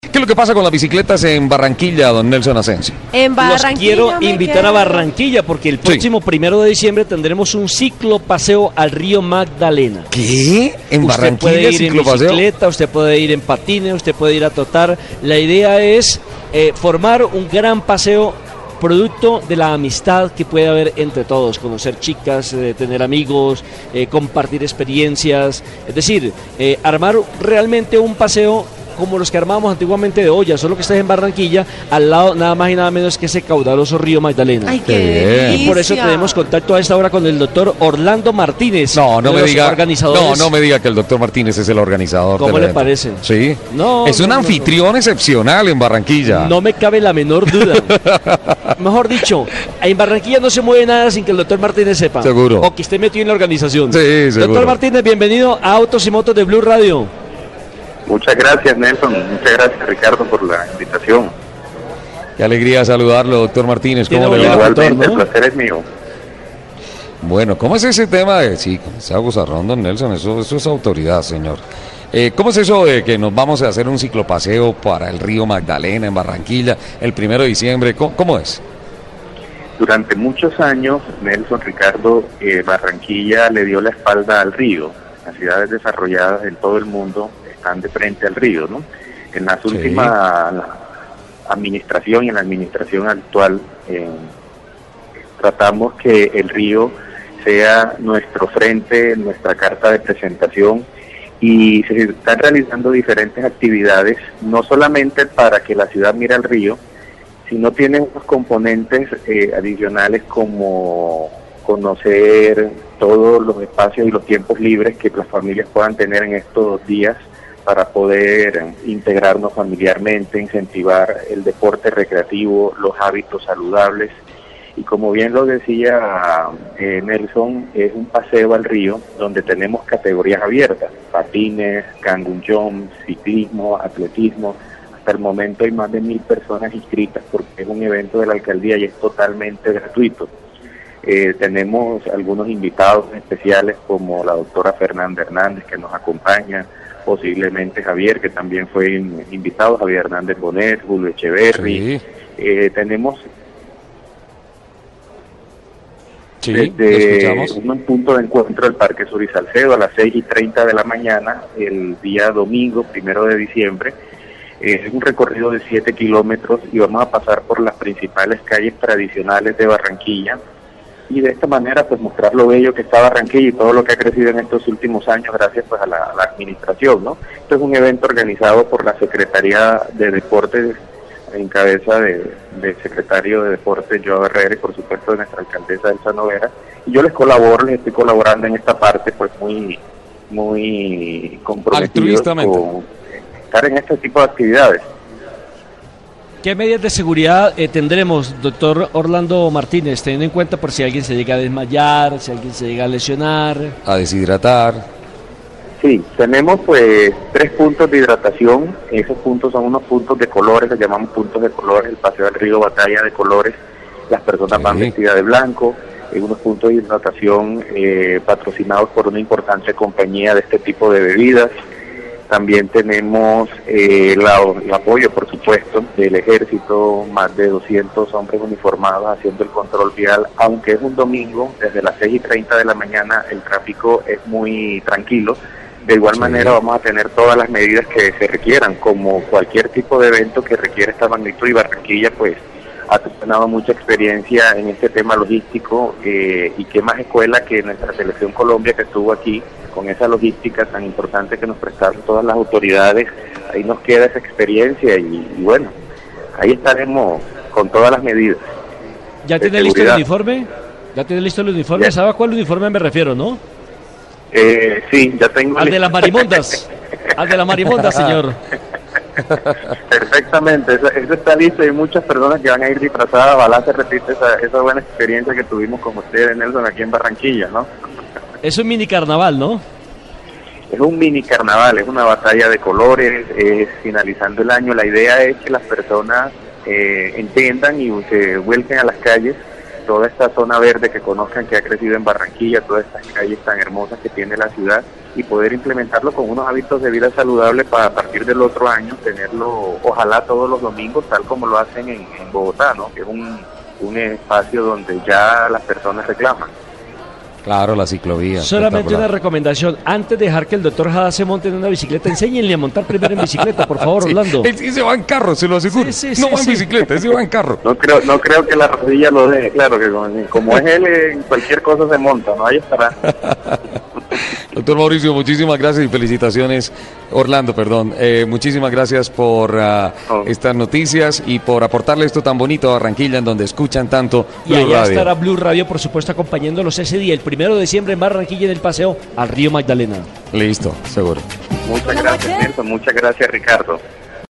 ¿Qué es lo que pasa con las bicicletas en Barranquilla, don Nelson Asensio? En Los Barranquilla. quiero me invitar a Barranquilla porque el próximo primero de diciembre tendremos un ciclo paseo al río Magdalena. ¿Qué? ¿En usted Barranquilla puede ir en bicicleta, usted puede ir en patines, usted puede ir a trotar. La idea es eh, formar un gran paseo producto de la amistad que puede haber entre todos, conocer chicas, eh, tener amigos, eh, compartir experiencias, es decir, eh, armar realmente un paseo como los que armábamos antiguamente de olla, solo que estás en Barranquilla, al lado nada más y nada menos que ese caudaloso río Magdalena. Ay, Qué qué bien. Y por eso tenemos contacto a esta hora con el doctor Orlando Martínez. No, no me diga. No, no me diga que el doctor Martínez es el organizador. ¿Cómo le evento. parece? Sí. No, Es un no, no, anfitrión excepcional en Barranquilla. No me cabe la menor duda. Mejor dicho, en Barranquilla no se mueve nada sin que el doctor Martínez sepa. Seguro. O que esté metido en la organización. Sí, seguro. Doctor Martínez, bienvenido a Autos y Motos de Blue Radio. Muchas gracias, Nelson. Muchas gracias, Ricardo, por la invitación. Qué alegría saludarlo, doctor Martínez. ¿Cómo le va? Igualmente, ¿no? el placer es mío. Bueno, ¿cómo es ese tema de sí, Gozarrón, don Nelson? Eso, eso es autoridad, señor. Eh, ¿Cómo es eso de que nos vamos a hacer un ciclopaseo para el río Magdalena en Barranquilla el primero de diciembre? ¿Cómo, cómo es? Durante muchos años, Nelson, Ricardo, eh, Barranquilla le dio la espalda al río. Las ciudades desarrolladas en todo el mundo están de frente al río, ¿no? En la Sí. última administración y en la administración actual eh, tratamos que el río sea nuestro frente, nuestra carta de presentación y se están realizando diferentes actividades, no solamente para que la ciudad mire al río, sino tiene unos componentes eh, adicionales como conocer todos los espacios y los tiempos libres que las familias puedan tener en estos días para poder integrarnos familiarmente, incentivar el deporte recreativo, los hábitos saludables. Y como bien lo decía eh, Nelson, es un paseo al río donde tenemos categorías abiertas, patines, cangun ciclismo, atletismo. Hasta el momento hay más de mil personas inscritas porque es un evento de la alcaldía y es totalmente gratuito. Eh, tenemos algunos invitados especiales como la doctora Fernanda Hernández que nos acompaña, posiblemente Javier que también fue in- invitado, Javier Hernández Bonet, Julio Echeverry. Sí, Eh, tenemos sí, desde un punto de encuentro del Parque Sur y Salcedo a las 6 y 30 de la mañana, el día domingo, primero de diciembre. Es un recorrido de 7 kilómetros y vamos a pasar por las principales calles tradicionales de Barranquilla y de esta manera pues mostrar lo bello que está Barranquilla y todo lo que ha crecido en estos últimos años gracias pues a la, a la administración, ¿no? Esto es un evento organizado por la Secretaría de Deportes en cabeza de- del secretario de Deportes Joao Herrera y por supuesto de nuestra alcaldesa Elsa Novera y yo les colaboro, les estoy colaborando en esta parte pues muy muy comprometido con estar en este tipo de actividades. ¿Qué medidas de seguridad eh, tendremos, doctor Orlando Martínez, teniendo en cuenta por si alguien se llega a desmayar, si alguien se llega a lesionar? A deshidratar. Sí, tenemos pues tres puntos de hidratación. Esos puntos son unos puntos de colores, les llamamos puntos de colores. El paseo del río Batalla de colores. Las personas Sí. van vestidas de blanco. Hay unos puntos de hidratación eh, patrocinados por una importante compañía de este tipo de bebidas. También tenemos eh, la- el apoyo, por supuesto, del ejército, más de 200 hombres uniformados haciendo el control vial, aunque es un domingo, desde las 6 y 30 de la mañana el tráfico es muy tranquilo. De igual Sí. manera vamos a tener todas las medidas que se requieran, como cualquier tipo de evento que requiere esta magnitud y Barranquilla pues ha ganado mucha experiencia en este tema logístico eh, y qué más escuela que nuestra selección Colombia que estuvo aquí con esa logística tan importante que nos prestaron todas las autoridades, ahí nos queda esa experiencia y, y bueno, ahí estaremos con todas las medidas. ¿Ya tiene listo el uniforme? ¿Ya tiene listo el uniforme? Ya. ¿Sabe a cuál uniforme me refiero, no? Eh, sí, ya tengo... Al de las marimondas. Al de las marimondas, señor. Perfectamente, eso, eso está listo. Hay muchas personas que van a ir disfrazadas. Ojalá se repite esa, esa buena experiencia que tuvimos con ustedes, Nelson, aquí en Barranquilla, ¿no? Es un mini carnaval, ¿no? Es un mini carnaval, es una batalla de colores, es finalizando el año. La idea es que las personas eh, entiendan y se vuelquen a las calles toda esta zona verde que conozcan que ha crecido en Barranquilla, todas estas calles tan hermosas que tiene la ciudad y poder implementarlo con unos hábitos de vida saludable para a partir del otro año tenerlo, ojalá todos los domingos, tal como lo hacen en, Bogotá, ¿no? que es un, un espacio donde ya las personas reclaman. Claro, la ciclovía. Solamente una recomendación. Antes de dejar que el doctor Jada se monte en una bicicleta, enséñenle a montar primero en bicicleta, por favor, Sí, Orlando. Él sí se va en carro, se lo aseguro. Sí, sí, no sí, va en bicicleta, se va en carro. No creo, no creo que la rodilla lo deje, claro que como, como es él, en cualquier cosa se monta, ¿no? Ahí estará. Doctor Mauricio, muchísimas gracias y felicitaciones. Orlando, perdón. Eh, muchísimas gracias por ah, Oh. estas noticias y por aportarle esto tan bonito a Barranquilla, en donde escuchan tanto Y Blue allá Radio. estará Blue Radio, por supuesto, acompañándolos ese día, el primero de diciembre en Barranquilla, en el paseo al río Magdalena. Listo, seguro. Muchas gracias, Nelson. Muchas gracias, Ricardo.